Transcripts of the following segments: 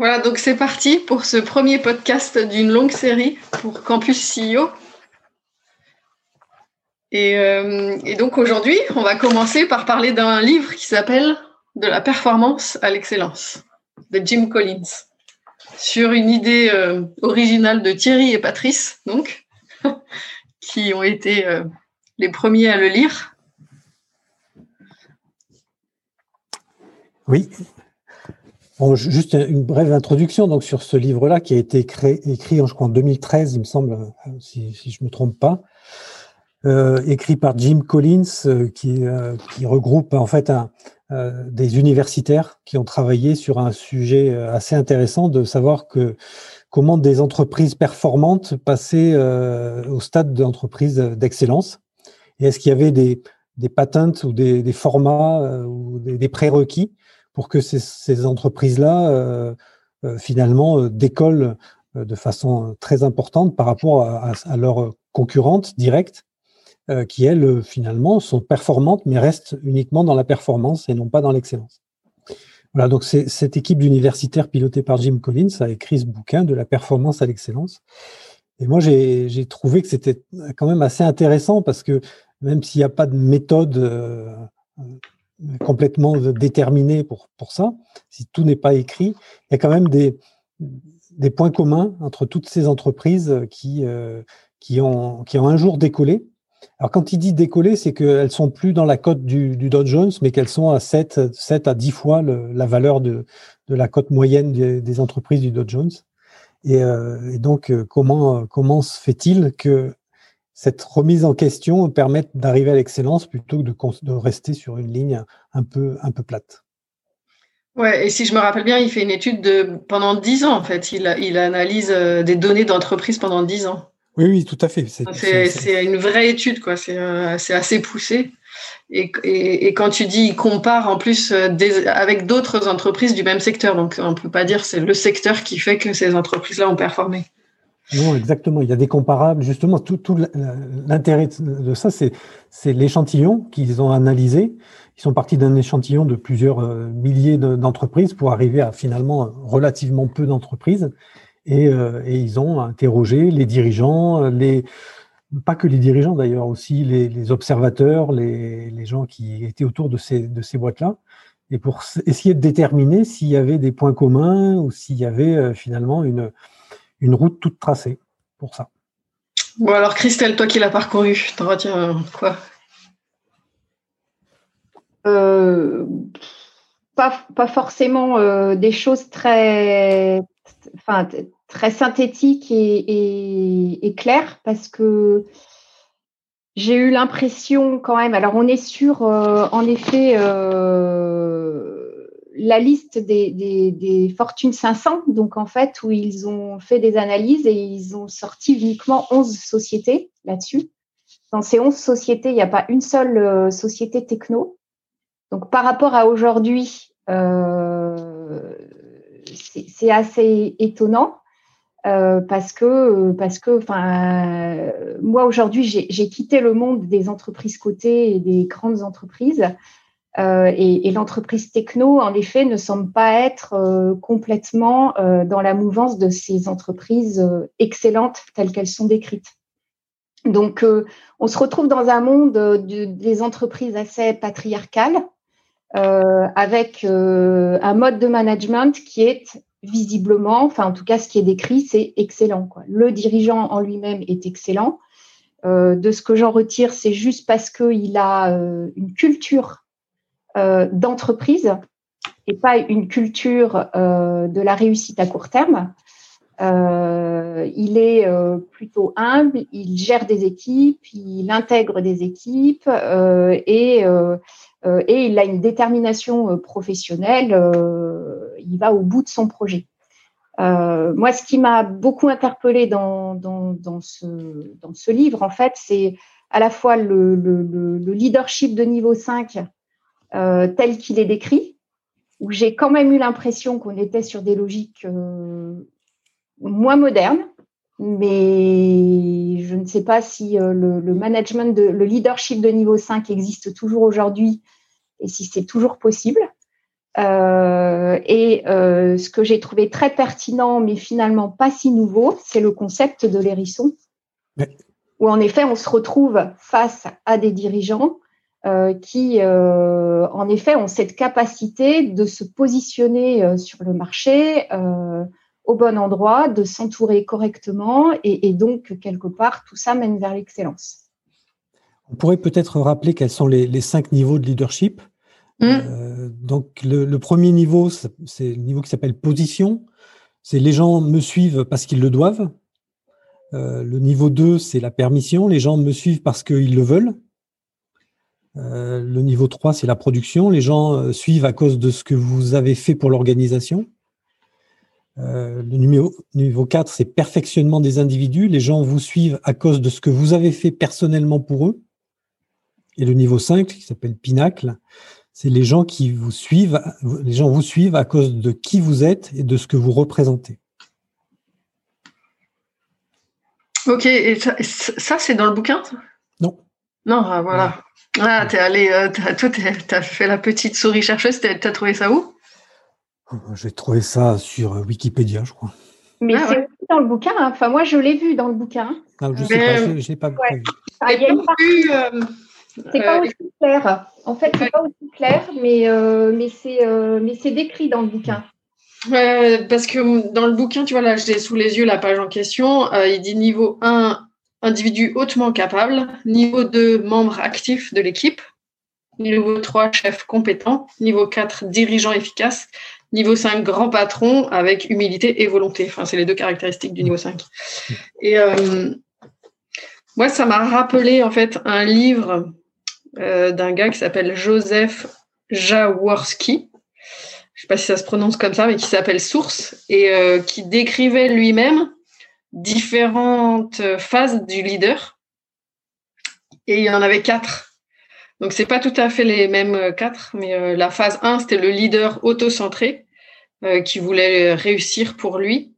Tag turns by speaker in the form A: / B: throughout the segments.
A: Voilà, donc c'est parti pour ce premier podcast d'une longue série pour Campus CEO. Euh, et, donc aujourd'hui, on va commencer par parler d'un livre qui s'appelle De la performance à l'excellence de Jim Collins, sur une idée euh, originale de Thierry et Patrice, donc, qui ont été euh, les premiers à le lire.
B: Oui, juste une brève introduction donc sur ce livre-là qui a été écrit, je crois, en 2013, il me semble, euh, si, je ne me trompe pas, euh, écrit par Jim Collins, euh, qui, regroupe en fait des universitaires qui ont travaillé sur un sujet assez intéressant de savoir que comment des entreprises performantes passaient au stade d'entreprise d'excellence. Et est-ce qu'il y avait des, des patentes ou des, formats ou des prérequis pour que ces, entreprises-là, euh, euh, finalement, euh, décollent de façon très importante par rapport à, leurs concurrentes directes, qui, elles, finalement, sont performantes, mais restent uniquement dans la performance et non pas dans l'excellence. Voilà, donc cette équipe d'universitaires pilotée par Jim Collins a écrit ce bouquin de la performance à l'excellence. Et moi, j'ai trouvé que c'était quand même assez intéressant parce que même s'il n'y a pas de méthode complètement déterminé pour, pour ça, si tout n'est pas écrit, il y a quand même des, des points communs entre toutes ces entreprises qui, euh, qui, ont, qui ont un jour décollé. Alors quand il dit décoller, c'est qu'elles sont plus dans la cote du, du Dow Jones, mais qu'elles sont à 7, 7 à 10 fois la valeur de, de la cote moyenne des, entreprises du Dow Jones. Et, euh, et donc, euh, comment, comment se fait-il que cette remise en question permet d'arriver à l'excellence plutôt que de, rester sur une ligne un peu, un peu plate.
A: Ouais, et si je me rappelle bien, il fait une étude de pendant dix ans en fait. Il, il analyse euh, des données d'entreprise pendant dix ans.
B: Oui, oui, tout à fait.
A: C'est une vraie étude, quoi. C'est euh, assez poussé. Et, et, quand tu dis, il compare en plus euh, avec d'autres entreprises du même secteur. Donc, on ne peut pas dire c'est le secteur qui fait que ces entreprises-là ont performé.
B: Non, exactement. Il y a des comparables. Justement, tout, tout l'intérêt de ça, c'est l'échantillon qu'ils ont analysé. Ils sont partis d'un échantillon de plusieurs euh, milliers d'entreprises pour arriver à finalement relativement peu d'entreprises. Et, euh, et, ils ont interrogé les dirigeants, les pas que les dirigeants d'ailleurs, aussi les, les observateurs, les, les, gens qui étaient autour de ces, de ces boîtes-là, et pour essayer de déterminer s'il y avait des points communs ou s'il y avait euh, finalement une, une route toute tracée pour ça.
A: Bon, alors Christelle, toi qui l'as parcouru, t'en retiens quoi?
C: Euh, pas, pas, forcément euh, des choses très, enfin, très synthétiques et, et, claires parce que j'ai eu l'impression quand même, alors on est sur euh, en effet la liste des, des, Fortune 500, donc en fait, où ils ont fait des analyses et ils ont sorti uniquement 11 sociétés là-dessus. Dans ces 11 sociétés, il n'y a pas une seule euh, société techno. Donc par rapport à aujourd'hui, euh, c'est assez étonnant. Euh, parce que parce que enfin moi aujourd'hui j'ai quitté le monde des entreprises cotées et des grandes entreprises euh, et, l'entreprise techno, en effet, ne semble pas être euh, complètement euh, dans la mouvance de ces entreprises excellentes telles qu'elles sont décrites. Donc, on se retrouve dans un monde des entreprises assez patriarcales, avec un mode de management qui est visiblement, enfin en tout cas ce qui est décrit, c'est excellent. Le dirigeant en lui-même est excellent. de ce que j'en retire, c'est juste parce qu'il a une culture d'entreprise et pas une culture euh, de la réussite à court terme. Euh, il est plutôt humble, il gère des équipes, il intègre des équipes et, et il a une détermination professionnelle, il va au bout de son projet. moi, ce qui m'a beaucoup interpellé dans, dans, ce, dans, ce, livre, en fait, c'est à la fois le, le, leadership de niveau 5 tel qu'il est décrit, où j'ai quand même eu l'impression qu'on était sur des logiques moins modernes, mais je ne sais pas si euh, le, management, de, le leadership de niveau 5 existe toujours aujourd'hui et si c'est toujours possible. Euh, et euh, ce que j'ai trouvé très pertinent, mais finalement pas si nouveau, c'est le concept de l'hérisson, où en effet on se retrouve face à des dirigeants qui, en effet, ont cette capacité de se positionner sur le marché au bon endroit, de s'entourer correctement et, donc quelque part tout ça mène vers l'excellence.
B: On pourrait peut-être rappeler quels sont les, cinq niveaux de leadership. Mmh. Euh, donc le, premier niveau, c'est le niveau qui s'appelle position. C'est les gens me suivent parce qu'ils le doivent. Euh, le niveau 2, c'est la permission. Les gens me suivent parce qu'ils le veulent. Euh, le niveau 3, c'est la production. Les gens suivent à cause de ce que vous avez fait pour l'organisation. Euh, le numéro, niveau 4, c'est perfectionnement des individus. Les gens vous suivent à cause de ce que vous avez fait personnellement pour eux. Et le niveau 5, qui s'appelle Pinacle, c'est les gens qui vous suivent, les gens vous suivent à cause de qui vous êtes et de ce que vous représentez.
A: Ok, et ça, c'est dans le bouquin
B: Non.
A: Non, ah, voilà. Ah, t'es allé, euh, toi, t'as fait la petite souris chercheuse, t'as trouvé ça où?
B: J'ai trouvé ça sur euh, Wikipédia, je crois.
C: Mais ah, c'est aussi dans le bouquin. Hein. Enfin, moi, je l'ai vu dans le bouquin.
B: Ah, je ne sais pas, je n'ai pas, vu. Ah,
C: il euh, c'est pas euh, aussi clair. En fait, c'est pas aussi clair, mais, mais c'est décrit dans le bouquin.
A: parce que dans le bouquin, tu vois, là, j'ai sous les yeux la page en question. il dit niveau 1, individu hautement capable. Niveau 2, membre actif de l'équipe. Niveau 3, chef compétent. Niveau 4, dirigeant efficace. Niveau 5, grand patron avec humilité et volonté. Enfin, c'est les deux caractéristiques du niveau 5. Et euh, moi, ça m'a rappelé en fait un livre euh, d'un gars qui s'appelle Joseph Jaworski. Je ne sais pas si ça se prononce comme ça, mais qui s'appelle Source et euh, qui décrivait lui-même différentes phases du leader. Et il y en avait quatre. Donc, c'est pas tout à fait les mêmes euh, quatre, mais euh, la phase 1, c'était le leader auto-centré euh, qui voulait réussir pour lui.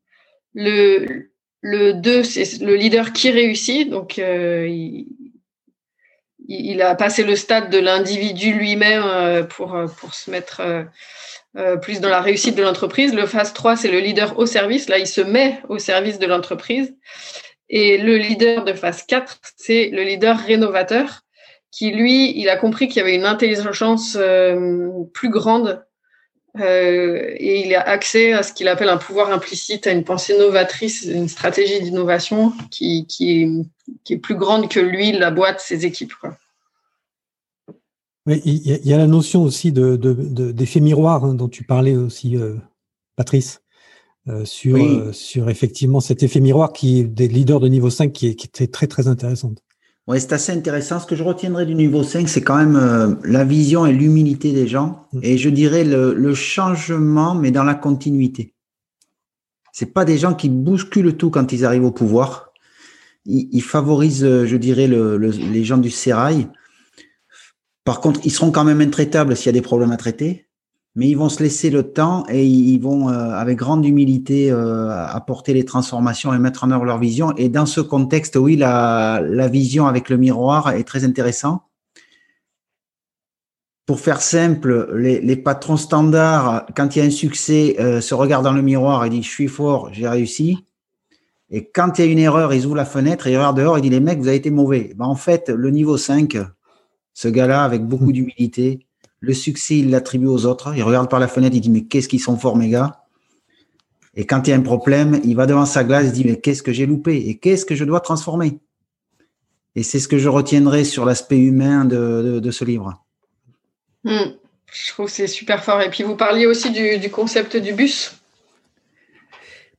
A: Le, le 2, c'est le leader qui réussit. Donc, il, a passé le stade de l'individu lui-même pour, pour se mettre plus dans la réussite de l'entreprise. Le phase 3, c'est le leader au service. Là, il se met au service de l'entreprise. Et le leader de phase 4, c'est le leader rénovateur qui lui, il a compris qu'il y avait une intelligence euh, plus grande euh, et il a accès à ce qu'il appelle un pouvoir implicite, à une pensée novatrice, une stratégie d'innovation qui, qui, est, qui, est, plus grande que lui, la boîte, ses équipes. Quoi.
B: Il y, a la notion aussi d'effet de, de, miroir hein, dont tu parlais aussi, euh, Patrice, sur, sur effectivement cet effet miroir qui est des leaders de niveau 5 qui, est, qui était très très intéressante.
D: Oui, c'est assez intéressant. Ce que je retiendrai du niveau 5, c'est quand même euh, la vision et l'humilité des gens. Mm. Et je dirais le, changement, mais dans la continuité. C'est pas des gens qui bousculent tout quand ils arrivent au pouvoir. Ils, favorisent, euh, je dirais, les gens du sérail. Par contre, ils seront quand même intraitables s'il y a des problèmes à traiter mais ils vont se laisser le temps et ils vont, euh, avec grande humilité, euh, apporter les transformations et mettre en œuvre leur vision. Et dans ce contexte, oui, la, vision avec le miroir est très intéressant. Pour faire simple, les, patrons standards, quand il y a un succès, euh, se regardent dans le miroir et disent « je suis fort, j'ai réussi ». Et quand il y a une erreur, ils ouvrent la fenêtre et regardent dehors et disent « les mecs, vous avez été mauvais ben, En fait, le niveau 5, ce gars-là, avec beaucoup mmh. d'humilité, le succès, il l'attribue aux autres. Il regarde par la fenêtre, il dit, mais qu'est-ce qu'ils sont forts, mes gars Et quand il y a un problème, il va devant sa glace, il dit, mais qu'est-ce que j'ai loupé Et qu'est-ce que je dois transformer Et c'est ce que je retiendrai sur l'aspect humain de, ce livre.
A: Hmm. Je trouve que c'est super fort. Et puis, vous parliez aussi du, concept du bus.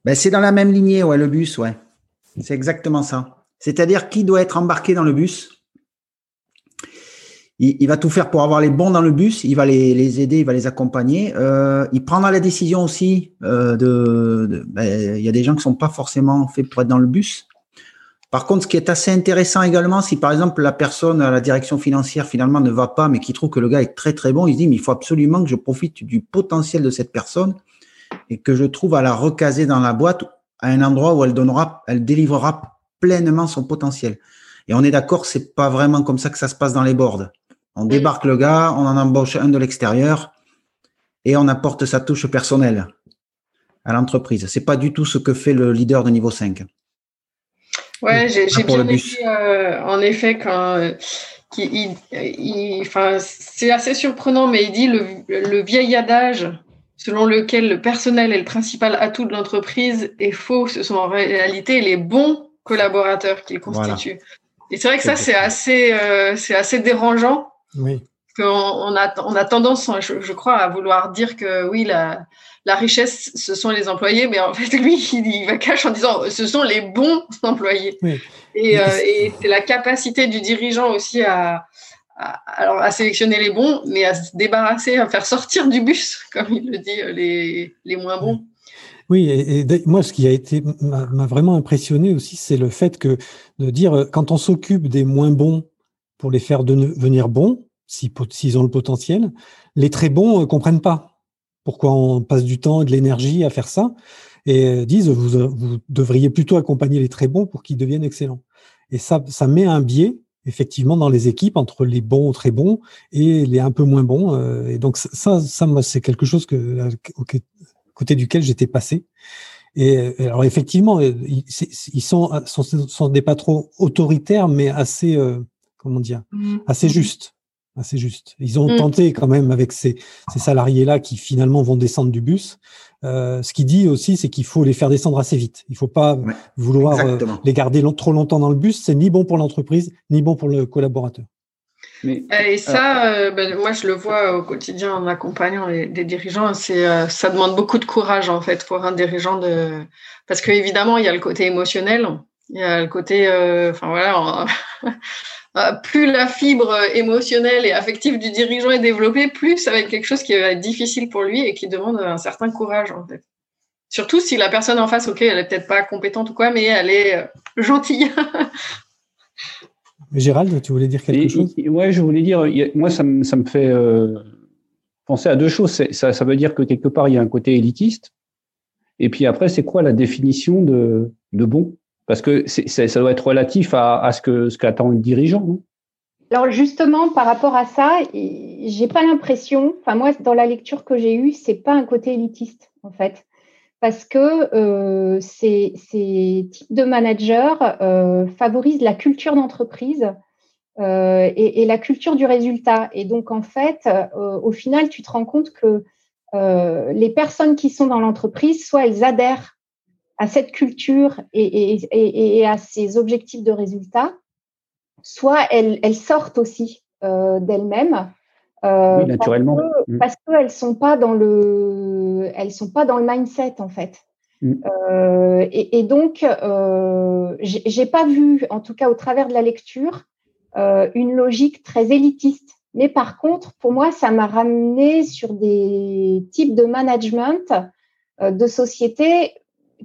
D: Ben, c'est dans la même lignée, ouais, le bus, ouais. C'est exactement ça. C'est-à-dire qui doit être embarqué dans le bus? Il, va tout faire pour avoir les bons dans le bus, il va les, aider, il va les accompagner. Euh, il prendra la décision aussi euh, de. Ben, il y a des gens qui sont pas forcément faits pour être dans le bus. Par contre, ce qui est assez intéressant également, si par exemple la personne à la direction financière finalement ne va pas, mais qui trouve que le gars est très très bon, il se dit mais il faut absolument que je profite du potentiel de cette personne et que je trouve à la recaser dans la boîte à un endroit où elle donnera, elle délivrera pleinement son potentiel. Et on est d'accord, c'est pas vraiment comme ça que ça se passe dans les boards. On débarque le gars, on en embauche un de l'extérieur et on apporte sa touche personnelle à l'entreprise. C'est pas du tout ce que fait le leader de niveau 5.
A: Ouais, j'ai bien aimé, euh, en effet, quand euh, c'est assez surprenant, mais il dit le, le, vieil adage selon lequel le personnel est le principal atout de l'entreprise est faux. Ce sont en réalité les bons collaborateurs qui le constituent. Et c'est vrai que ça, c'est assez, euh, c'est assez dérangeant
B: oui.
A: On, on, a, on a tendance, je, crois, à vouloir dire que oui, la, la richesse, ce sont les employés, mais en fait, lui, il, va cacher en disant ce sont les bons employés. Et, euh, et c'est la capacité du dirigeant aussi à, à, alors, à sélectionner les bons, mais à se débarrasser, à faire sortir du bus, comme il le dit, les, les moins bons.
B: Oui, et, moi, ce qui a été m'a vraiment impressionné aussi, c'est le fait que de dire quand on s'occupe des moins bons pour les faire devenir bons, s'ils ont le potentiel. Les très bons ne euh, comprennent pas pourquoi on passe du temps et de l'énergie à faire ça et euh, disent vous, euh, vous devriez plutôt accompagner les très bons pour qu'ils deviennent excellents. Et ça, ça met un biais effectivement dans les équipes entre les bons très bons et les un peu moins bons. Et donc ça, ça moi, c'est quelque chose que côté duquel j'étais passé. Et alors effectivement, ils, sont, sont, sont des patrons autoritaires, mais assez comment dire, mmh. assez juste. Assez juste. Ils ont mmh. tenté quand même avec ces, salariés-là qui finalement vont descendre du bus. Euh, ce qu'il dit aussi, c'est qu'il faut les faire descendre assez vite. Il faut pas vouloir euh, les garder trop longtemps dans le bus. C'est ni bon pour l'entreprise, ni bon pour le collaborateur.
A: Mais, et ça, euh, ben, moi, je le vois au quotidien en accompagnant les, des dirigeants. C'est, ça demande beaucoup de courage en fait pour un dirigeant de, parce qu'évidemment, il y a le côté émotionnel, il y a le côté, enfin voilà. Euh, plus la fibre émotionnelle et affective du dirigeant est développée, plus ça va être quelque chose qui va être difficile pour lui et qui demande un certain courage en fait. Surtout si la personne en face, ok, elle est peut-être pas compétente ou quoi, mais elle est euh, gentille.
B: Gérald, tu voulais dire quelque chose?
E: Oui, je voulais dire, moi ça me, ça me fait euh, penser à deux choses. Ça, ça veut dire que quelque part il y a un côté élitiste, et puis après c'est quoi la définition de, de bon? Parce que ça doit être relatif à, ce que ce qu'attend le dirigeant.
C: alors justement, par rapport à ça, j'ai pas l'impression. Enfin moi, dans la lecture que j'ai eue, c'est pas un côté élitiste en fait, parce que euh, ces, types de managers euh, favorisent la culture d'entreprise euh, et, la culture du résultat. Et donc en fait, au final, tu te rends compte que les personnes qui sont dans l'entreprise, soit elles adhèrent à cette culture et, à ces objectifs de résultats, soit elles, sortent aussi euh, d'elles-mêmes.
E: Euh, naturellement.
C: Parce qu'elles mm. sont pas dans le, elles sont pas dans le mindset en fait. Mm. Euh, et, donc, j'ai pas vu, en tout cas au travers de la lecture, une logique très élitiste. Mais par contre, pour moi, ça m'a ramené sur des types de management de sociétés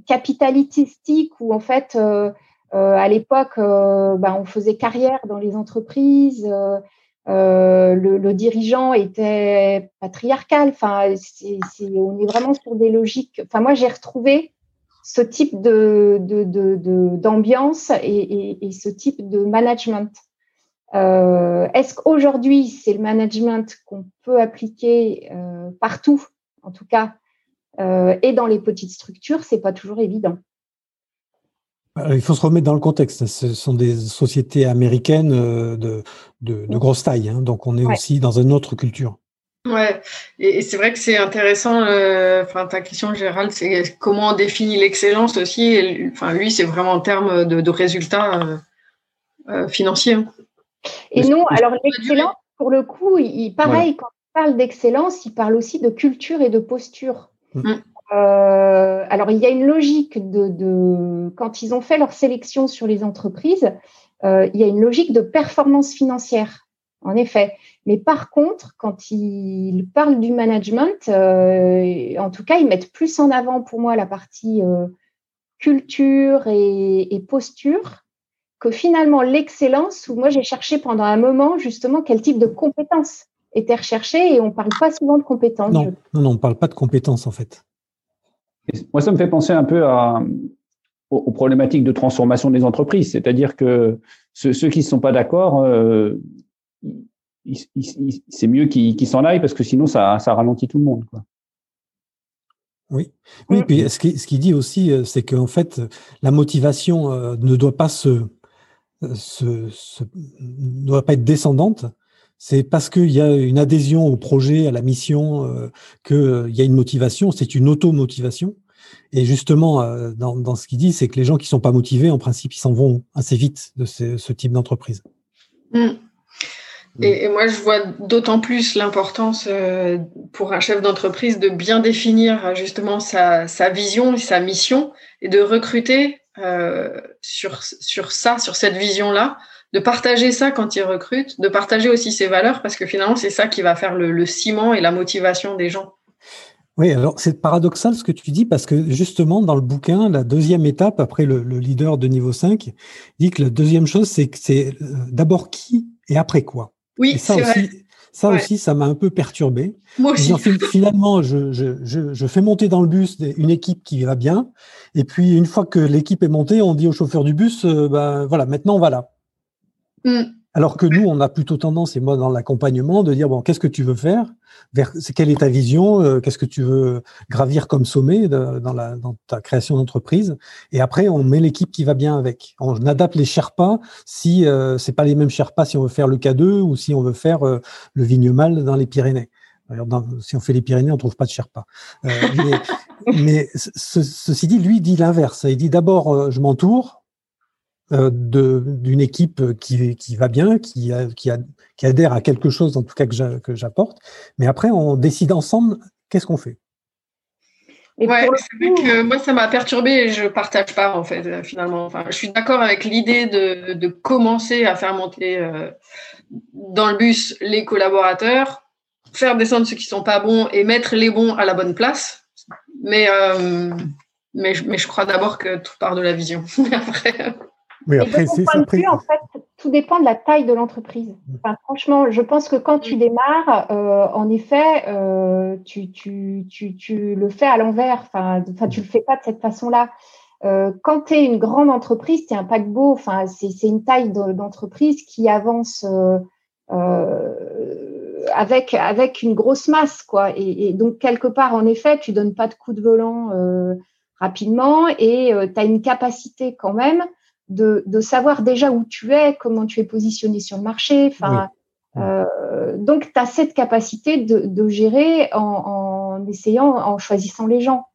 C: capitalistique où en fait euh, euh, à l'époque euh, ben, on faisait carrière dans les entreprises. Le, dirigeant était patriarcal. Enfin, on est vraiment sur des logiques. Enfin, moi, j'ai retrouvé ce type de, d'ambiance et, ce type de management. est-ce qu'aujourd'hui, c'est le management qu'on peut appliquer partout, en tout cas et dans les petites structures, c'est pas toujours évident.
B: Euh, il faut se remettre dans le contexte. Ce sont des sociétés américaines euh, de, de, grosse taille, hein. donc on est aussi dans une autre culture.
A: Ouais, et, c'est vrai que c'est intéressant. enfin, ta question, Gérald, c'est comment on définit l'excellence aussi. enfin, lui, c'est vraiment en termes de, résultats financiers.
C: Et non, alors l'excellence, pour le coup, il, pareil, quand il parle d'excellence, il parle aussi de culture et de posture. Mm. Euh, alors, il y a une logique de, quand ils ont fait leur sélection sur les entreprises, euh, il y a une logique de performance financière. en effet. Mais par contre, quand ils parlent du management, euh, en tout cas, ils mettent plus en avant pour moi la partie culture et, posture que finalement l'excellence, où moi j'ai cherché pendant un moment justement quel type de compétences était recherché et on ne parle pas souvent de compétences.
B: Non, non, non, on ne parle pas de compétences en fait.
E: moi, ça me fait penser un peu aux, problématiques de transformation des entreprises, c'est-à-dire que ceux, qui ne sont pas d'accord, euh, c'est mieux qu'ils s'en aillent parce que sinon ça, ralentit tout le monde.
B: Oui, oui. Puis ce qu'il dit aussi, euh, c'est qu'en fait, la motivation euh, ne doit pas se, ne doit pas être descendante. C'est parce qu'il y a une adhésion au projet, à la mission, euh, qu'il y a une motivation. C'est une auto-motivation. Et justement, dans, ce qu'il dit, c'est que les gens qui sont pas motivés, en principe, ils s'en vont assez vite de ce, type d'entreprise.
A: Mmh. Mm. Et, moi, je vois d'autant plus l'importance euh, pour un chef d'entreprise de bien définir euh, justement sa, vision et sa mission et de recruter euh, sur, sur ça, sur cette vision-là, de partager ça quand il recrute, de partager aussi ses valeurs parce que finalement, c'est ça qui va faire le, ciment et la motivation des gens.
B: Oui, alors c'est paradoxal ce que tu dis parce que justement dans le bouquin, la deuxième étape après le, le leader de niveau 5 dit que la deuxième chose, c'est que c'est d'abord qui et après quoi.
A: Oui, ça aussi,
B: ça aussi, ça m'a un peu perturbé.
A: Moi aussi.
B: finalement, je, je, je, fais monter dans le bus une équipe qui va bien, et puis une fois que l'équipe est montée, on dit au chauffeur du bus, euh, ben voilà, maintenant on va là. Mm. Alors que nous, on a plutôt tendance, et moi dans l'accompagnement, de dire bon, qu'est-ce que tu veux faire? Vers, Quelle est ta vision? Euh, Qu'est-ce que tu veux gravir comme sommet dans, la, dans ta création d'entreprise? Et après, on met l'équipe qui va bien avec. On adapte les Sherpas si euh, c'est pas les mêmes Sherpas si on veut faire le K2 ou si on veut faire euh, le Vignemal dans les Pyrénées. si on fait les Pyrénées, on trouve pas de Sherpa. Euh, mais, ceci dit, lui dit l'inverse. Il dit d'abord, je m'entoure, euh, d'une équipe qui, qui va bien, qui, qui, qui adhère à quelque chose, en tout cas que j'apporte. Mais après, on décide ensemble qu'est-ce qu'on fait?
A: Ouais, c'est vrai que moi, ça m'a perturbé et je partage pas, en fait, euh, finalement. Enfin, je suis d'accord avec l'idée de, de, commencer à faire monter euh, dans le bus les collaborateurs, faire descendre ceux qui sont pas bons et mettre les bons à la bonne place. Mais, mais, mais je crois d'abord que tout part de la vision. après,
C: après, c'est en fait, tout dépend de la taille de l'entreprise. Enfin, franchement, je pense que quand tu démarres, euh, en effet, euh, tu, tu, tu, tu, le fais à l'envers. Enfin, enfin, tu le fais pas de cette façon-là. Euh, quand tu es une grande entreprise, tu es un paquebot. Enfin, c'est une taille d'entreprise qui avance euh, euh, avec avec une grosse masse, quoi. Et, et, donc quelque part, en effet, tu donnes pas de coup de volant euh, rapidement et tu as une capacité quand même de, savoir déjà où tu es, comment tu es positionné sur le marché. Enfin, euh, donc, tu as cette capacité de, gérer en, essayant, en choisissant les gens.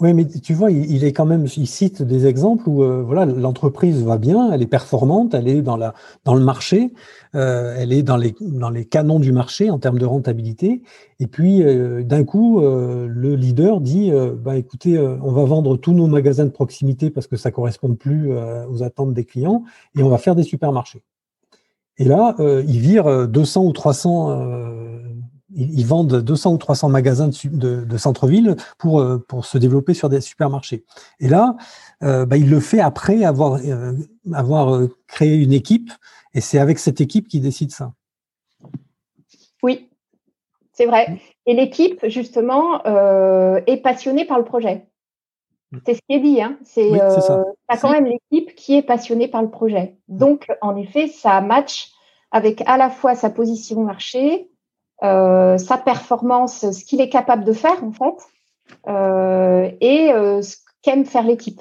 B: Oui, mais tu vois, il, est quand même, il cite des exemples où euh, voilà, l'entreprise va bien, elle est performante, elle est dans, la, dans le marché, euh, elle est dans les, dans les canons du marché en termes de rentabilité. Et puis, euh, d'un coup, le leader dit bah, écoutez, on va vendre tous nos magasins de proximité parce que ça ne correspond plus aux attentes des clients et on va faire des supermarchés. Et là, ils virent 200 ou 300 ils, vendent 200 ou 300 magasins de, de, centre-ville pour, pour se développer sur des supermarchés. Et là, bah, il le fait après avoir, avoir créé une équipe et c'est avec cette équipe qui décide ça.
C: Oui, c'est vrai. Et l'équipe, justement, euh, est passionnée par le projet. Mm. C'est ce qui est dit. Hein. C'est oui, euh, quand même l'équipe qui est passionnée par le projet. Donc, en effet, ça match avec à la fois sa position marché, euh, sa performance, ce qu'il est capable de faire, en fait, et ce qu'aime faire l'équipe.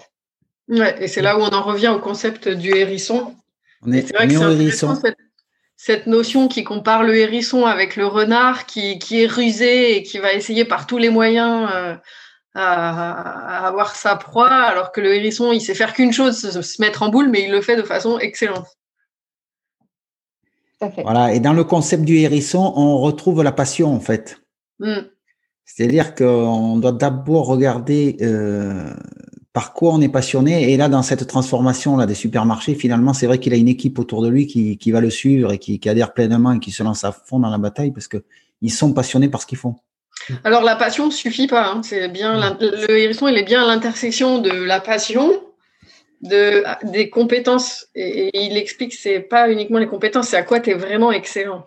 A: Ouais, et c'est là où on en revient au concept du hérisson. C'est vrai que c'est intéressant cette, notion qui compare le hérisson avec le renard qui, est rusé et qui va essayer par tous les moyens euh, à, avoir sa proie, alors que le hérisson, il sait faire qu'une chose, se, mettre en boule, mais il le fait de façon excellente.
D: Voilà, et dans le concept du hérisson, on retrouve la passion en fait. Hmm. C'est-à-dire qu'on doit d'abord regarder euh, par quoi on est passionné. Et là, dans cette transformation là des supermarchés, finalement, c'est vrai qu'il a une équipe autour de lui qui, qui va le suivre et qui, qui, adhère pleinement et qui se lance à fond dans la bataille parce que ils sont passionnés par ce qu'ils font.
A: Alors la passion ne suffit pas. Hein. C'est bien le hérisson, il est bien à l'intersection de la passion, de des compétences. Et, il explique que c'est pas uniquement les compétences, c'est à quoi tu es vraiment excellent.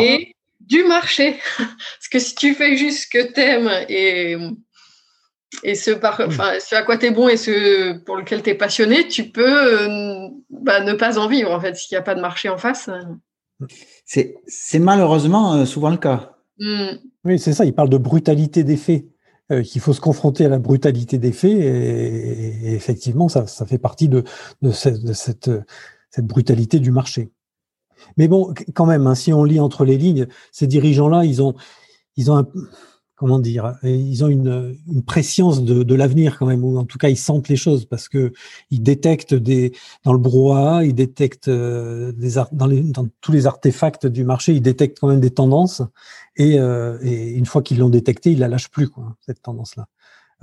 A: et du marché, parce que si tu fais juste ce que t'aimes et et ce, par, enfin, ce à quoi tu es bon et ce pour lequel tu es passionné, tu peux euh, bah, ne pas en vivre, en fait, s'il n'y a pas de marché en face.
D: C'est malheureusement euh, souvent le cas.
B: Mm. Oui, c'est ça, il parle de brutalité des faits, qu'il faut se confronter à la brutalité des faits, et, effectivement, ça, fait partie de, cette, brutalité du marché. Mais bon, quand même, hein, si on lit entre les lignes, ces dirigeants-là, ils ont, ils ont comment dire, ils ont une, une préscience de, de l'avenir quand même, ou en tout cas ils sentent les choses parce que ils détectent des dans le brouhaha, ils détectent euh, des dans, les, dans tous les artefacts du marché, ils détectent quand même des tendances et, euh, et une fois qu'ils l'ont détecté, ils la lâchent plus quoi, cette tendance-là.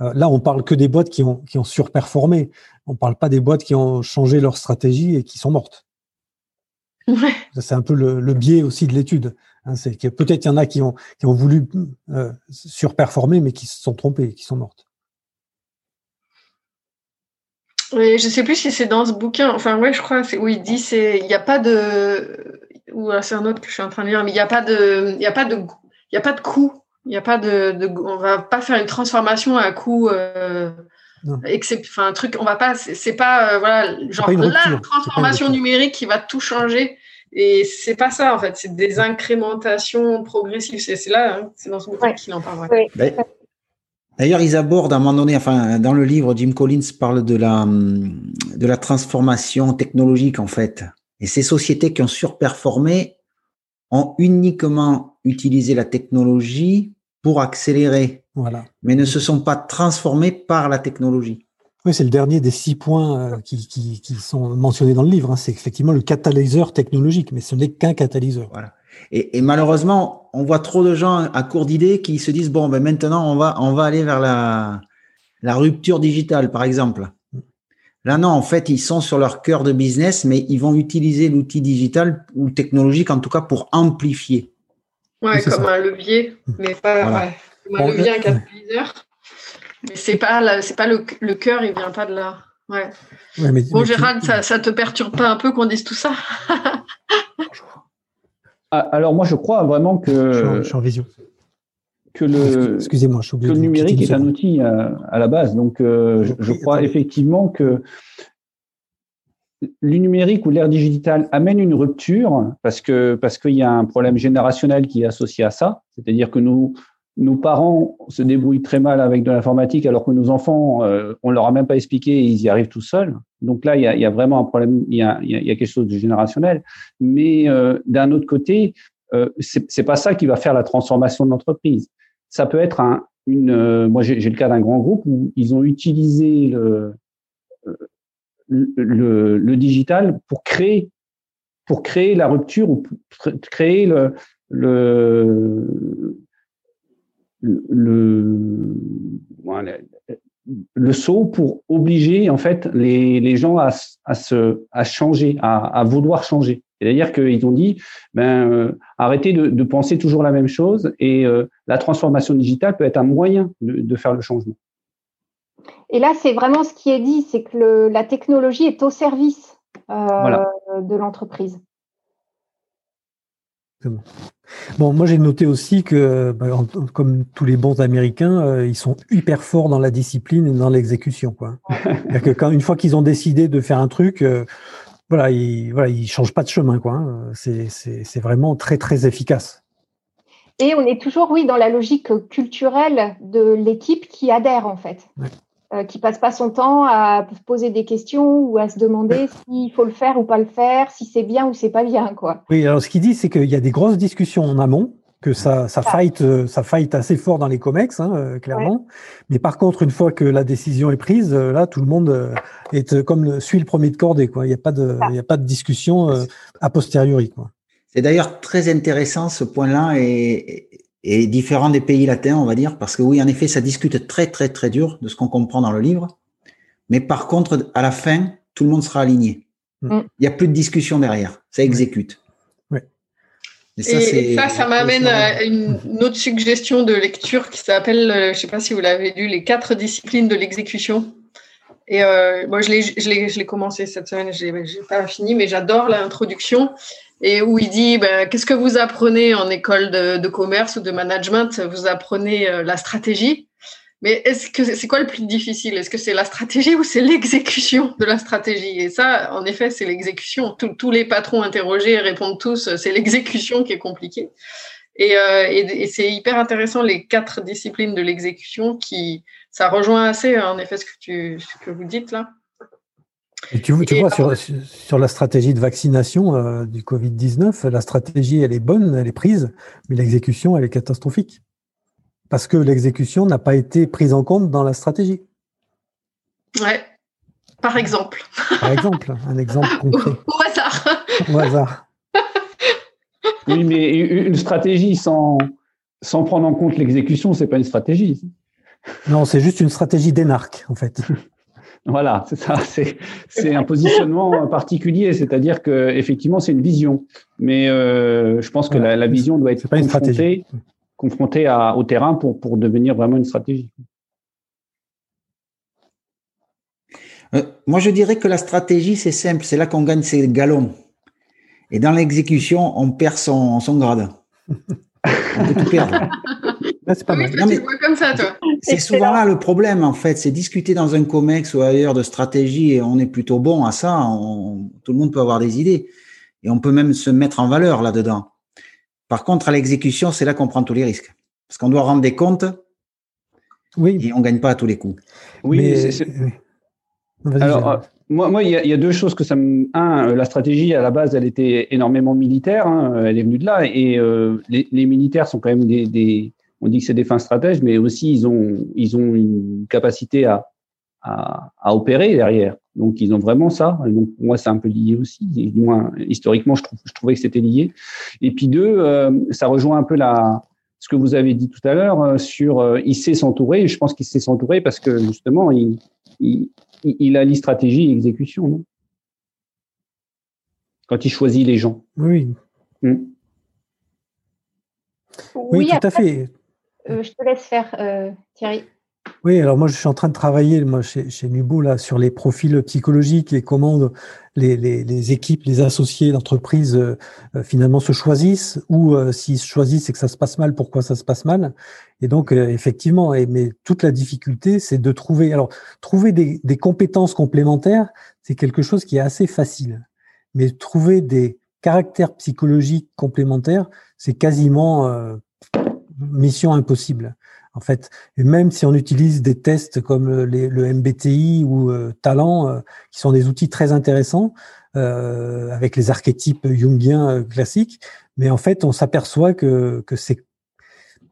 B: Euh, là, on parle que des boîtes qui ont qui ont surperformé. On parle pas des boîtes qui ont changé leur stratégie et qui sont mortes. Ouais. C'est un peu le, le biais aussi de l'étude. Hein, c'est que peut-être il y en a qui ont, qui ont voulu euh, surperformer, mais qui se sont trompés, qui sont mortes.
A: Oui, je sais plus si c'est dans ce bouquin. Enfin, ouais, je crois où il dit c'est il n'y a pas de ou c'est un autre que je suis en train de lire, mais il n'y a pas de il y a pas de il y a pas de coût. Il y a pas de, de, on va pas faire une transformation à coût euh, enfin un truc on va pas c'est pas euh, voilà genre la transformation numérique qui va tout changer et c'est pas ça, en fait. C'est des incrémentations progressives. C'est là, hein, c'est dans son bouquin qu'il en parle.
D: D'ailleurs, ils abordent à un moment donné, enfin, dans le livre, Jim Collins parle de la, de la transformation technologique, en fait. Et ces sociétés qui ont surperformé ont uniquement utilisé la technologie pour accélérer. Voilà. Mais ne se sont pas transformés par la technologie.
B: Oui, c'est le dernier des six points euh, qui, qui, qui, sont mentionnés dans le livre. Hein. C'est effectivement le catalyseur technologique, mais ce n'est qu'un catalyseur.
D: Voilà. Et, et, malheureusement, on voit trop de gens à court d'idées qui se disent bon, ben maintenant on va on va aller vers la la rupture digitale, par exemple. Là, non, en fait, ils sont sur leur cœur de business, mais ils vont utiliser l'outil digital ou technologique, en tout cas, pour amplifier.
A: Ouais, comme un levier, mais pas ouais, comme un levier, un catalyseur. Mais c'est pas, c'est pas le, le cœur, il vient pas de là. Ouais. bon, Gérald, ça, ça te perturbe pas un peu qu'on dise tout ça?
E: Ah, Alors, moi, je crois vraiment que.
B: Je suis en, vision.
E: Que le,
B: Excusez-moi, je
E: que le numérique est un outil à, à, la base. Donc, euh, je, je, crois effectivement que le numérique ou l'ère digitale amène une rupture parce que parce qu'il y a un problème générationnel qui est associé à ça. C'est-à-dire que nous nos parents se débrouillent très mal avec de l'informatique, alors que nos enfants, euh, on leur a même pas expliqué, ils y arrivent tout seuls. Donc là, il y a, y a, vraiment un problème, il y a, y a, quelque chose de générationnel. Mais euh, d'un autre côté, euh, c'est pas ça qui va faire la transformation de l'entreprise. Ça peut être un, une. Euh, moi, j'ai le cas d'un grand groupe où ils ont utilisé le, le, le, digital pour créer pour créer la rupture ou pour créer le, le le, le, saut pour obliger en fait les, les gens à, à, se à changer, à, à vouloir changer. C'est-à-dire qu'ils ont dit, ben, euh, arrêtez de, de, penser toujours la même chose et euh, la transformation digitale peut être un moyen de, de faire le changement.
C: Et là, c'est vraiment ce qui est dit, c'est que le, la technologie est au service euh, de l'entreprise.
B: Bon, moi j'ai noté aussi que, bah, comme tous les bons Américains, euh, ils sont hyper forts dans la discipline et dans l'exécution. Quoi. que quand, une fois qu'ils ont décidé de faire un truc, euh, voilà, ils, voilà, ils changent pas de chemin. Quoi. Hein. C'est vraiment très très efficace.
C: Et on est toujours, oui, dans la logique culturelle de l'équipe qui adhère en fait. Euh, qui passe pas son temps à poser des questions ou à se demander s'il faut le faire ou pas le faire, si c'est bien ou c'est pas bien, quoi.
B: Oui, alors ce qu'il dit, c'est qu'il y a des grosses discussions en amont, que ça, ça fight, euh, ça fight assez fort dans les comex, hein, euh, clairement. Mais par contre, une fois que la décision est prise, là, tout le monde est comme suit le premier de cordée, quoi. Il n'y a pas de, il y a pas de discussion a posteriori, quoi.
D: C'est d'ailleurs très intéressant ce point-là et est différent des pays latins, on va dire, parce que oui, en effet, ça discute très, très, très dur de ce qu'on comprend dans le livre. Mais par contre, à la fin, tout le monde sera aligné.
A: Mm.
D: Il n'y a plus de discussion derrière. Ça exécute.
B: Ouais.
A: Et ça, et ça, ça m'amène à une, une, autre suggestion de lecture qui s'appelle, euh, je ne sais pas si vous l'avez lu, Les quatre disciplines de l'exécution. Et euh, moi, je l'ai commencé cette semaine, je n'ai pas fini, mais j'adore l'introduction. Et où il dit ben, Qu'est-ce que vous apprenez en école de, commerce ou de management? Vous apprenez euh, la stratégie. Mais est-ce que c'est quoi le plus difficile? Est-ce que c'est la stratégie ou c'est l'exécution de la stratégie? Et ça, en effet, c'est l'exécution. Tous les patrons interrogés répondent tous c'est l'exécution qui est compliquée. Et, euh, et c'est hyper intéressant les quatre disciplines de l'exécution qui ça rejoint assez en effet ce que tu ce que vous dites là.
B: Et tu, tu et vois, sur, sur, la stratégie de vaccination euh, du Covid-19, la stratégie, elle est bonne, elle est prise, mais l'exécution, elle est catastrophique. Parce que l'exécution n'a pas été prise en compte dans la stratégie.
A: Ouais, par exemple.
B: Par exemple, un exemple concret.
A: Au, au hasard.
B: Au hasard.
E: Oui, mais une stratégie sans, sans prendre en compte l'exécution, c'est pas une stratégie.
B: Non, c'est juste une stratégie d'énarque, en fait.
E: Voilà, c'est ça. C'est un positionnement particulier, c'est-à-dire que effectivement, c'est une vision. Mais euh, je pense que voilà, la, la, vision doit être confrontée, confrontée à, au terrain pour, pour devenir vraiment une stratégie.
D: Euh, moi, je dirais que la stratégie, c'est simple. C'est là qu'on gagne ses galons. Et dans l'exécution, on perd son, son grade. on peut tout perdre.
B: C'est pas mal.
A: Non, mais, comme ça, toi.
D: C'est souvent là le problème, en fait. C'est discuter dans un COMEX ou ailleurs de stratégie et on est plutôt bon à ça. On, tout le monde peut avoir des idées et on peut même se mettre en valeur là-dedans. Par contre, à l'exécution, c'est là qu'on prend tous les risques. Parce qu'on doit rendre des comptes
B: oui.
D: et on ne gagne pas à tous les coups.
E: Oui, mais c'est. Alors, euh, moi, moi, il y, a, il y, a deux choses que ça me. Un, la stratégie à la base, elle était énormément militaire. Hein, elle est venue de là, et euh, les, les, militaires sont quand même des, des on dit que c'est des fins stratèges, mais aussi ils ont, ils ont une capacité à, à, à, opérer derrière. Donc ils ont vraiment ça. Et donc pour moi c'est un peu lié aussi. Du moins historiquement je, trouve, je trouvais que c'était lié. Et puis deux, euh, ça rejoint un peu la, ce que vous avez dit tout à l'heure euh, sur euh, il sait s'entourer. Je pense qu'il sait s'entourer parce que justement il, il, il allie stratégie et exécution, non? Quand il choisit les gens.
B: Oui.
E: Hmm.
B: Oui, oui, tout à fait.
C: Euh, je te laisse faire, euh, Thierry.
B: Oui, alors moi je suis en train de travailler moi, chez, chez Nubo là, sur les profils psychologiques et comment les, les, les équipes, les associés d'entreprise euh, finalement se choisissent ou euh, s'ils se choisissent et que ça se passe mal, pourquoi ça se passe mal. Et donc euh, effectivement, mais toute la difficulté, c'est de trouver. Alors trouver des, des compétences complémentaires, c'est quelque chose qui est assez facile, mais trouver des caractères psychologiques complémentaires, c'est quasiment euh, mission impossible. En fait, et même si on utilise des tests comme le MBTI ou euh, Talent, euh, qui sont des outils très intéressants euh, avec les archétypes jungiens euh, classiques, mais en fait, on s'aperçoit que, que c'est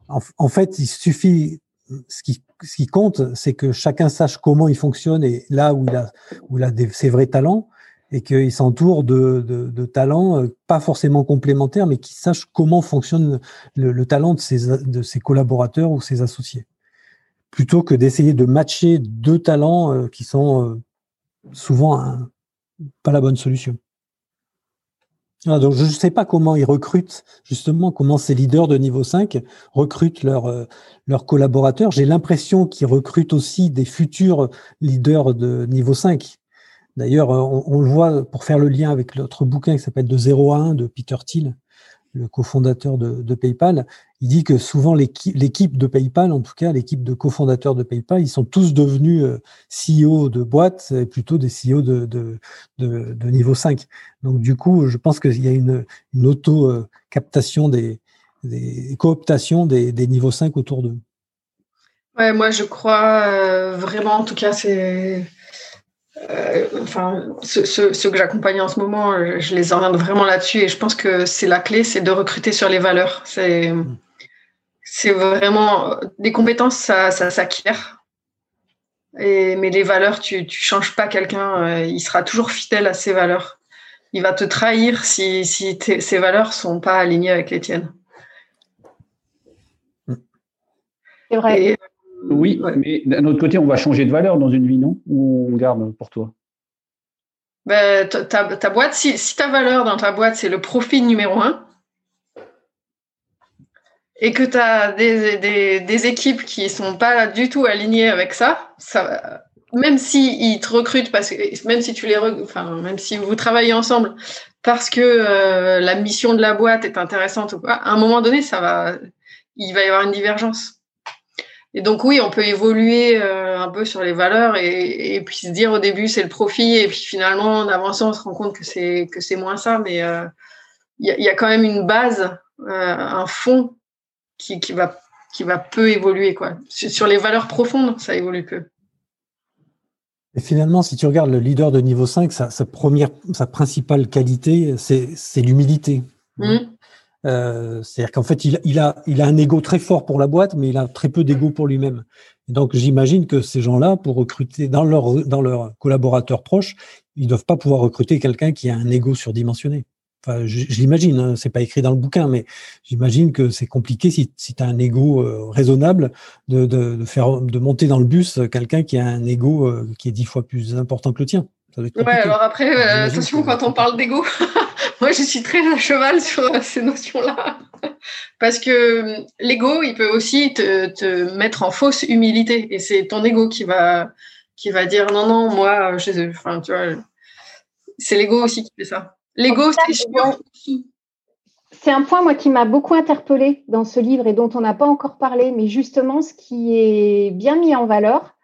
B: en, fait, il suffit ce qui, ce qui compte, c'est que chacun sache comment il fonctionne et là où il a, où il a ses vrais talents et qu'il s'entoure de, talents euh, pas forcément complémentaires, mais qui sachent comment fonctionne le, le, talent de ses, collaborateurs ou ses associés. Plutôt que d'essayer de matcher deux talents euh, qui sont euh, souvent pas la bonne solution. Alors, donc je ne sais pas comment ils recrutent, justement, comment ces leaders de niveau 5 recrutent leurs collaborateurs. J'ai l'impression qu'ils recrutent aussi des futurs leaders de niveau 5 D'ailleurs, on, on, le voit pour faire le lien avec l'autre bouquin qui s'appelle De 0 à 1 de Peter Thiel, le cofondateur de, PayPal. Il dit que souvent l'équipe de PayPal, en tout cas l'équipe de cofondateurs de PayPal, ils sont tous devenus euh, CEO de boîtes, plutôt des CEO de, niveau 5. Donc du coup, je pense qu'il y a une, auto-captation des, des cooptations des, niveaux 5 autour d'eux.
A: Ouais, moi je crois euh, vraiment, en tout cas, c'est euh, enfin, ceux, ceux, ceux que j'accompagne en ce moment, euh, je les oriente vraiment là-dessus et je pense que c'est la clé, c'est de recruter sur les valeurs. C'est, c'est vraiment des compétences, ça, ça s'acquiert. Et, mais les valeurs, tu, tu changes pas quelqu'un, euh, il sera toujours fidèle à ses valeurs. Il va te trahir si, si ses valeurs sont pas alignées avec les tiennes.
C: C'est vrai.
E: Oui, mais d'un autre côté, on va changer de valeur dans une vie, non? Ou on garde pour toi?
A: Ben, ta, boîte, si, ta valeur dans ta boîte, c'est le profit numéro un, et que tu as des, équipes qui ne sont pas du tout alignées avec ça, ça même s'ils te recrutent, parce que même si tu les enfin, même si vous travaillez ensemble parce que euh, la mission de la boîte est intéressante ou pas, à un moment donné, ça va, il va y avoir une divergence. Et donc oui, on peut évoluer euh, un peu sur les valeurs et, puis se dire au début c'est le profit et puis finalement en avançant on se rend compte que c'est que c'est moins ça, mais euh, il y, a quand même une base, un fond qui, qui, va qui va peu évoluer quoi. Sur les valeurs profondes, ça évolue peu.
B: Et finalement, si tu regardes le leader de niveau 5, sa, première, sa principale qualité, c'est l'humilité. Mmh. Euh, c'est-à-dire qu'en fait, il, il, a, il a un ego très fort pour la boîte, mais il a très peu d'ego pour lui-même. Donc, j'imagine que ces gens-là, pour recruter dans leurs dans leur collaborateurs proches, ils ne doivent pas pouvoir recruter quelqu'un qui a un ego surdimensionné. Enfin, je, l'imagine, hein, c'est pas écrit dans le bouquin, mais j'imagine que c'est compliqué si, si tu as un ego euh, raisonnable de, de, de, faire de monter dans le bus quelqu'un qui a un ego euh, qui est dix fois plus important que le tien.
A: Ça ouais, alors après, euh, attention quand on parle d'ego, moi je suis très à cheval sur ces notions-là. Parce que l'ego, il peut aussi te, te, mettre en fausse humilité. Et c'est ton ego qui va, qui va dire non, non, moi, je, enfin, tu vois, c'est l'ego aussi qui fait ça. L'ego, c'est
C: C'est un point, moi, qui m'a beaucoup interpellé dans ce livre et dont on n'a pas encore parlé, mais justement, ce qui est bien mis en valeur,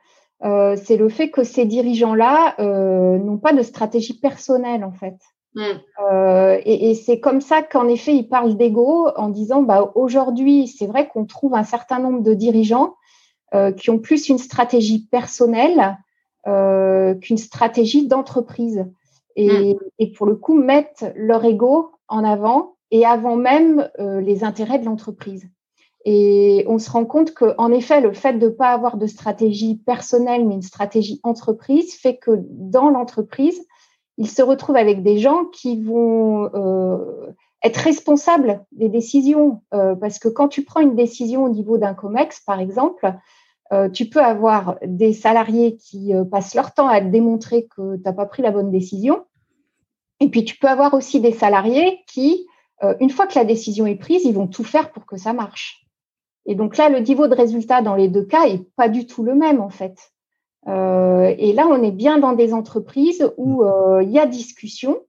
C: euh, c'est le fait que ces dirigeants-là euh, n'ont pas de stratégie personnelle, en fait. Hmm. Euh, et, c'est comme ça qu'en effet, ils parlent d'ego en disant, bah, aujourd'hui, c'est vrai qu'on trouve un certain nombre de dirigeants qui ont plus une stratégie personnelle qu'une stratégie d'entreprise. Mm. et, pour le coup mettent leur ego en avant et avant même euh, les intérêts de l'entreprise. Et on se rend compte qu'en effet, le fait de ne pas avoir de stratégie personnelle, mais une stratégie entreprise, fait que dans l'entreprise, ils se retrouvent avec des gens qui vont euh, être responsables des décisions. Euh, parce que quand tu prends une décision au niveau d'un COMEX, par exemple, euh, tu peux avoir des salariés qui passent leur temps à démontrer que tu n'as pas pris la bonne décision. Et puis, tu peux avoir aussi des salariés qui, une fois que la décision est prise, ils vont tout faire pour que ça marche. Et donc là, le niveau de résultat dans les deux cas est pas du tout le même, en fait. et là, on est bien dans des entreprises où il y a discussion,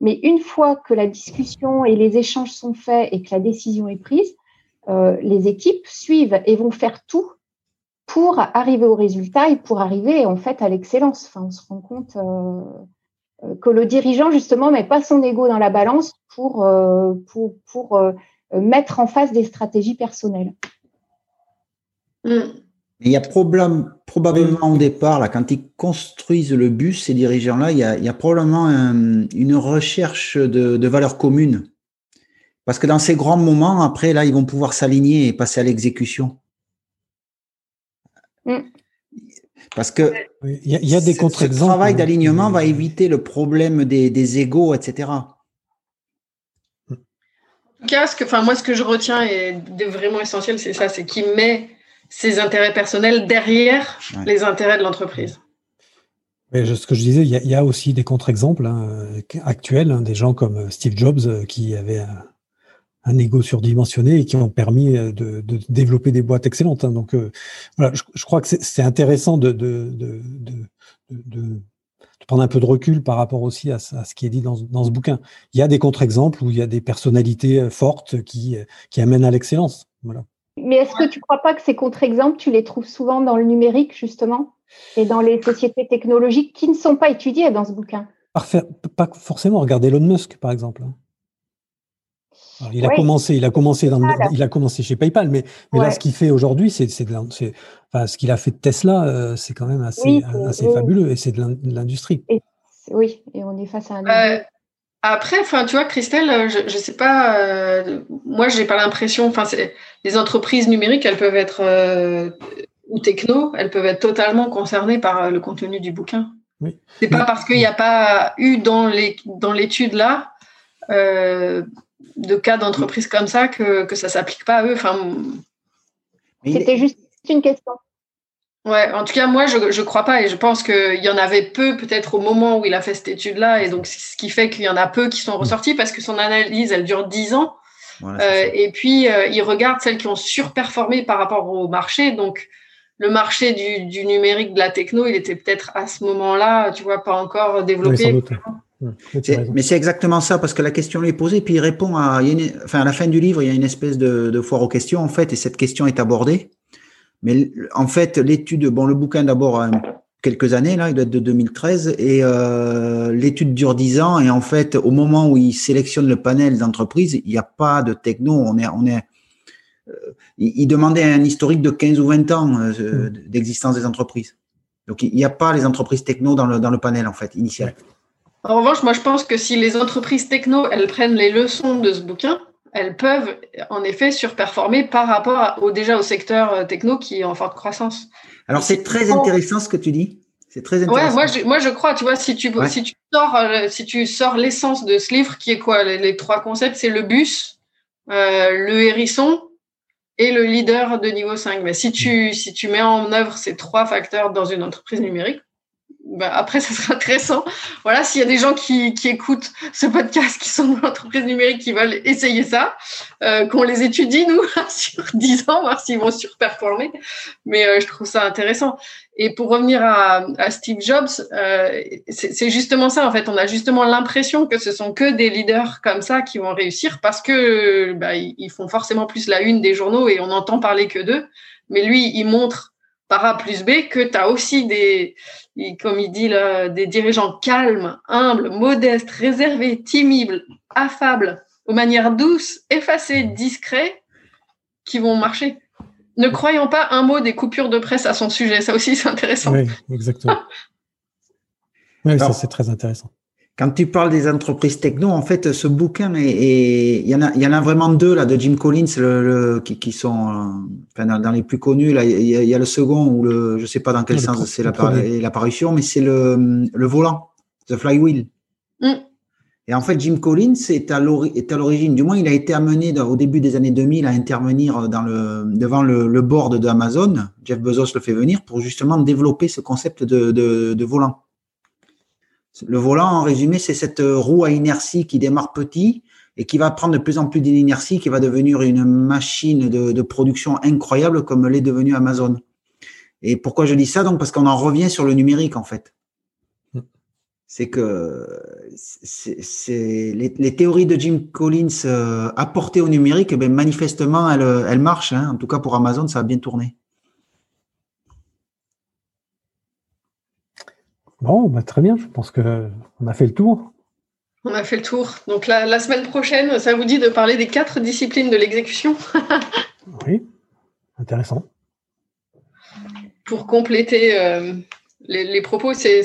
C: mais une fois que la discussion et les échanges sont faits et que la décision est prise, les équipes suivent et vont faire tout pour arriver au résultat et pour arriver en fait à l'excellence. Enfin, on se rend compte euh, euh, que le dirigeant justement met pas son ego dans la balance pour euh, pour, pour mettre en face des stratégies personnelles.
D: Mm. Il y a problème, probablement au départ, là, quand ils construisent le bus, ces dirigeants-là, il, y a, probablement une recherche de, de valeurs communes. Parce que dans ces grands moments, après, là, ils vont pouvoir s'aligner et passer à l'exécution. Mm. Parce que
B: il y, a des contre-exemples.
D: Ce travail d'alignement va éviter le problème des, des égaux, etc. En
A: tout cas, ce que, enfin, moi, ce que je retiens est vraiment essentiel, c'est ça, c'est qu'il met ses intérêts personnels derrière les intérêts de l'entreprise.
B: ce que je disais, il y, a, aussi des contre-exemples hein, actuels, hein, des gens comme Steve Jobs euh, qui avait un ego surdimensionné et qui ont permis euh, de, de développer des boîtes excellentes. Hein. Donc euh, voilà, je, je, crois que c'est intéressant de, de, de, prendre un peu de recul par rapport aussi à, à ce qui est dit dans, dans, ce bouquin. Il y a des contre-exemples où il y a des personnalités euh, fortes qui, qui amènent à l'excellence. Voilà.
C: Mais est-ce que tu ne crois pas que ces contre-exemples, tu les trouves souvent dans le numérique, justement, et dans les sociétés technologiques qui ne sont pas étudiées dans ce bouquin?
B: Parfait, Pas forcément. Regardez Elon Musk, par exemple. Hein il a commencé, il a commencé dans, il a commencé chez PayPal, mais, mais là, ce qu'il fait aujourd'hui, c'est, c'est, enfin, ce qu'il a fait de Tesla, euh, c'est quand même assez, assez fabuleux et c'est de l'industrie.
C: Oui, et on est face à un.
A: Euh, après, enfin, tu vois, Christelle, je, ne sais pas, euh, moi, j'ai pas l'impression, enfin, les entreprises numériques, elles peuvent être ou techno, elles peuvent être totalement concernées par le contenu du bouquin. Oui. C'est pas parce qu'il n'y a pas eu dans les dans l'étude là de cas d'entreprise comme ça que, que ça s'applique pas à eux. Enfin,
C: C'était juste une question.
A: Ouais, en tout cas, moi, je ne crois pas et je pense qu'il y en avait peu peut-être au moment où il a fait cette étude-là et donc ce qui fait qu'il y en a peu qui sont ressortis parce que son analyse, elle dure 10 ans. Euh, et puis, euh, il regarde celles qui ont surperformé par rapport au marché. Donc, le marché du, numérique, de la techno, il était peut-être à ce moment-là, tu vois, pas encore développé.
D: mais c'est exactement ça, parce que la question lui est posée, puis il répond à, enfin, à la fin du livre, il y a une espèce de, de foire aux questions, en fait, et cette question est abordée. Mais en fait, l'étude, bon, le bouquin d'abord a quelques années, là, il doit être de 2013, et euh, l'étude dure 10 ans, et en fait, au moment où il sélectionne le panel d'entreprises, il n'y a pas de techno, on est, on est, euh, il, demandait un historique de 15 ou 20 ans euh, mm. d'existence des entreprises. Donc, il n'y a pas les entreprises techno dans le, dans le panel, en fait, initial.
A: En revanche, moi, je pense que si les entreprises techno, elles prennent les leçons de ce bouquin, elles peuvent en effet surperformer par rapport au, déjà au secteur euh, techno qui est en forte croissance.
D: Alors c'est très intéressant ce que tu dis. C'est très intéressant.
A: Ouais, moi je, moi je crois, tu vois, si tu, si tu sors, euh, si tu sors l'essence de ce livre, qui est quoi les, trois concepts, c'est le bus, euh, le hérisson et le leader de niveau 5. Mais si tu, si tu mets en œuvre ces trois facteurs dans une entreprise numérique, bah, après, ça sera intéressant. Voilà, s'il y a des gens qui, qui, écoutent ce podcast, qui sont dans l'entreprise numérique, qui veulent essayer ça, euh, qu'on les étudie, nous, sur 10 ans, voir s'ils vont surperformer. Mais euh, je trouve ça intéressant. Et pour revenir à, à Steve Jobs, euh, c'est justement ça, en fait. On a justement l'impression que ce sont que des leaders comme ça qui vont réussir parce que bah, ils font forcément plus la une des journaux et on n'entend parler que d'eux. Mais lui, il montre par A plus B que tu as aussi des comme il dit là, des dirigeants calmes, humbles, modestes, réservés, timibles, affables, aux manières douces, effacées, discrets, qui vont marcher. Ne croyons pas un mot des coupures de presse à son sujet. Ça aussi, c'est intéressant.
B: Oui, exactement. oui, ça, c'est très intéressant.
D: Quand tu parles des entreprises techno, en fait, ce bouquin, il y en a, il y en a vraiment deux là de Jim Collins, le, qui, qui, sont euh, dans, les plus connus. Là, il y, a, le second ou le, je sais pas dans quel sens c'est l'apparition, mais c'est le, le volant, the flywheel. Mm. Et en fait, Jim Collins est à l'origine, du moins, il a été amené au début des années 2000 à intervenir dans le, devant le, le board d'Amazon. Jeff Bezos le fait venir pour justement développer ce concept de, de, de volant. Le volant, en résumé, c'est cette roue à inertie qui démarre petit et qui va prendre de plus en plus d'inertie, qui va devenir une machine de, production incroyable comme l'est devenu Amazon. Et pourquoi je dis ça? Donc parce qu'on en revient sur le numérique en fait. C'est que c'est les, théories de Jim Collins euh, apportées au numérique, ben, manifestement, elles, marchent. Hein. En tout cas, pour Amazon, ça a bien tourné.
B: Bon, bah, très bien. Je pense qu'on a fait le tour.
A: On a fait le tour. Donc la, semaine prochaine, ça vous dit de parler des quatre disciplines de l'exécution?
B: Oui, intéressant.
A: Pour compléter euh, les, propos, c'est,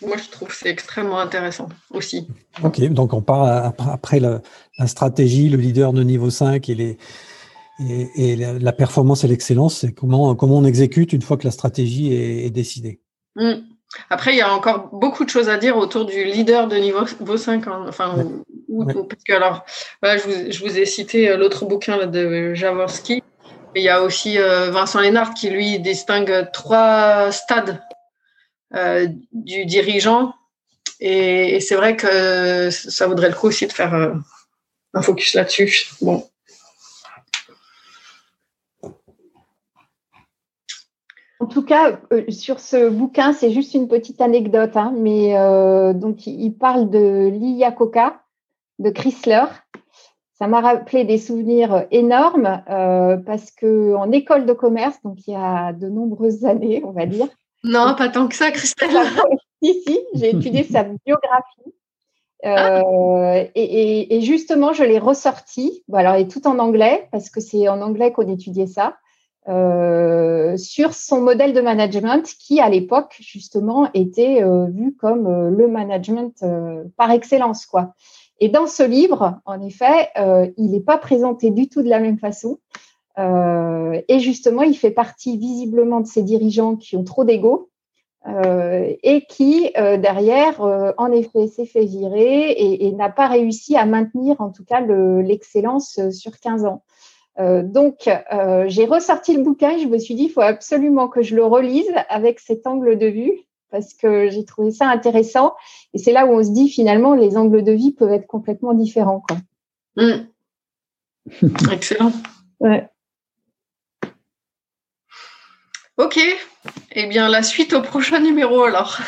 A: moi je trouve c'est extrêmement intéressant aussi.
B: Ok, donc on part après la, stratégie, le leader de niveau 5 et, les, et, la, performance et l'excellence, c'est comment, comment on exécute une fois que la stratégie est, décidée.
A: Mmh. Après, il y a encore beaucoup de choses à dire autour du leader de niveau 5. Hein. Enfin, parce que alors, je, vous, ai cité euh, l'autre bouquin de Jaworski. il y a aussi euh, Vincent Lénard qui, lui, distingue trois stades euh, du dirigeant. Et, et c'est vrai que ça vaudrait le coup aussi de faire un focus là-dessus. Bon,
C: En tout cas, euh, sur ce bouquin, c'est juste une petite anecdote, hein, mais euh, donc il parle de l'Iyakoka de Chrysler. Ça m'a rappelé des souvenirs énormes euh, parce que en école de commerce, donc il y a de nombreuses années, on va dire.
A: Non, pas tant que ça, Christelle.
C: si, si, j'ai étudié sa biographie. Ah. et, justement, je l'ai ressorti. Bon, alors, est tout en anglais parce que c'est en anglais qu'on étudiait ça. Euh, sur son modèle de management qui, à l'époque, justement, était euh, vu comme euh, le management par excellence. quoi. Et dans ce livre, en effet, il n'est pas présenté du tout de la même façon. et justement, il fait partie visiblement de ces dirigeants qui ont trop d'ego et qui, derrière, en effet, s'est fait virer et, et n'a pas réussi à maintenir, en tout cas, l'excellence sur 15 ans. Donc, j'ai ressorti le bouquin et je me suis dit, il faut absolument que je le relise avec cet angle de vue parce que j'ai trouvé ça intéressant. Et c'est là où on se dit, finalement, les angles de vie peuvent être complètement différents. Quoi.
A: Hmm. Excellent.
C: Ouais.
A: Ok. Eh bien, la suite au prochain numéro alors.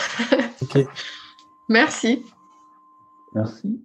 B: Ok.
A: Merci.
E: Merci.